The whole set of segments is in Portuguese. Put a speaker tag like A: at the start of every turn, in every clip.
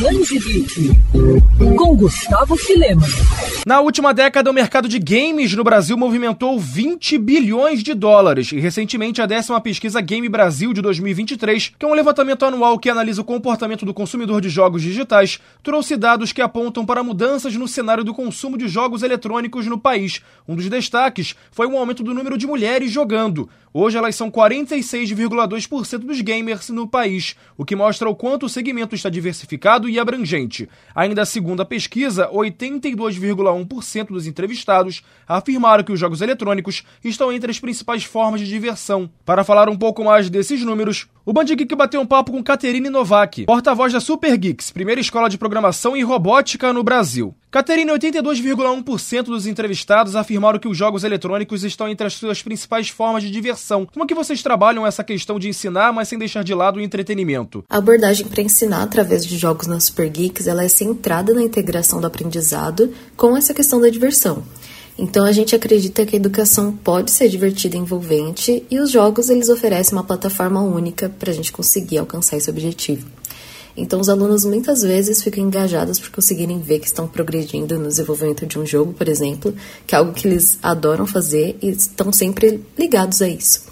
A: Transe Geek, com Gustavo Filema.
B: Na última década, o mercado de games no Brasil movimentou 20 bilhões de dólares e recentemente a décima pesquisa Game Brasil de 2023, que é um levantamento anual que analisa o comportamento do consumidor de jogos digitais, trouxe dados que apontam para mudanças no cenário do consumo de jogos eletrônicos no país. Um dos destaques foi o aumento do número de mulheres jogando. Hoje elas são 46,2% dos gamers no país, o que mostra o quanto o segmento está diversificado e abrangente. Ainda segundo a pesquisa, 82,1% dos entrevistados afirmaram que os jogos eletrônicos estão entre as principais formas de diversão. Para falar um pouco mais desses números, o Band Geek bateu um papo com Caterine Novak, porta-voz da Super Geeks, primeira escola de programação e robótica no Brasil. Caterine, 82,1% dos entrevistados afirmaram que os jogos eletrônicos estão entre as suas principais formas de diversão. Como é que vocês trabalham essa questão de ensinar, mas sem deixar de lado o entretenimento?
C: A abordagem para ensinar através de jogos na Super Geeks, ela é centrada na integração do aprendizado com essa questão da diversão. Então a gente acredita que a educação pode ser divertida e envolvente e os jogos eles oferecem uma plataforma única para a gente conseguir alcançar esse objetivo. Então os alunos muitas vezes ficam engajados por conseguirem ver que estão progredindo no desenvolvimento de um jogo, por exemplo, que é algo que eles adoram fazer e estão sempre ligados a isso.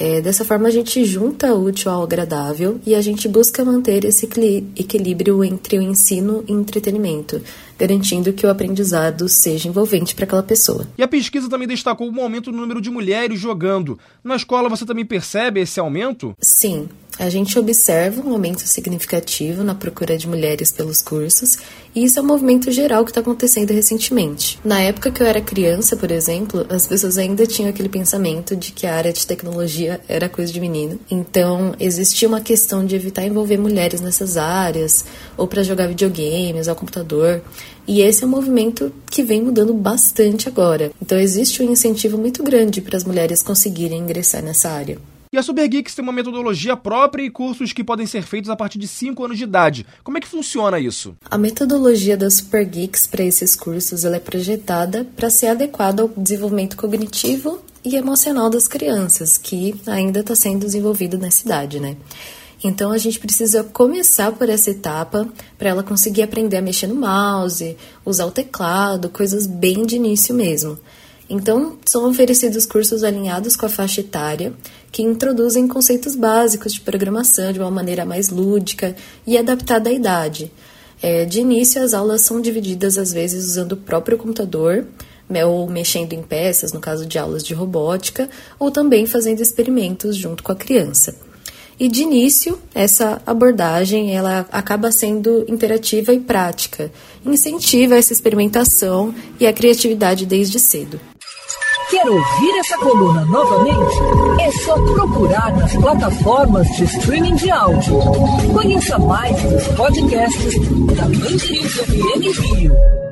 C: É, dessa forma, a gente junta o útil ao agradável e a gente busca manter esse equilíbrio entre o ensino e entretenimento, garantindo que o aprendizado seja envolvente para aquela pessoa.
B: E a pesquisa também destacou o aumento no número de mulheres jogando. Na escola, você também percebe esse aumento?
C: Sim, a gente observa um aumento significativo na procura de mulheres pelos cursos, e isso é um movimento geral que está acontecendo recentemente. Na época que eu era criança, por exemplo, as pessoas ainda tinham aquele pensamento de que a área de tecnologia era coisa de menino. Então, existia uma questão de evitar envolver mulheres nessas áreas, ou para jogar videogames, ao computador. E esse é um movimento que vem mudando bastante agora. Então, existe um incentivo muito grande para as mulheres conseguirem ingressar nessa área.
B: E a Super Geeks tem uma metodologia própria e cursos que podem ser feitos a partir de 5 anos de idade. Como é que funciona isso?
C: A metodologia da Super Geeks para esses cursos é projetada para ser adequada ao desenvolvimento cognitivo e emocional das crianças, que ainda está sendo desenvolvido nessa idade, né? Então a gente precisa começar por essa etapa para ela conseguir aprender a mexer no mouse, usar o teclado, coisas bem de início mesmo. Então, são oferecidos cursos alinhados com a faixa etária, que introduzem conceitos básicos de programação de uma maneira mais lúdica e adaptada à idade. É, de início, as aulas são divididas às vezes usando o próprio computador, né, ou mexendo em peças, no caso de aulas de robótica, ou também fazendo experimentos junto com a criança. E de início, essa abordagem ela acaba sendo interativa e prática, incentiva essa experimentação e a criatividade desde cedo.
A: Quer ouvir essa coluna novamente? É só procurar nas plataformas de streaming de áudio. Conheça mais dos podcasts da Mandirinhos FM Rio.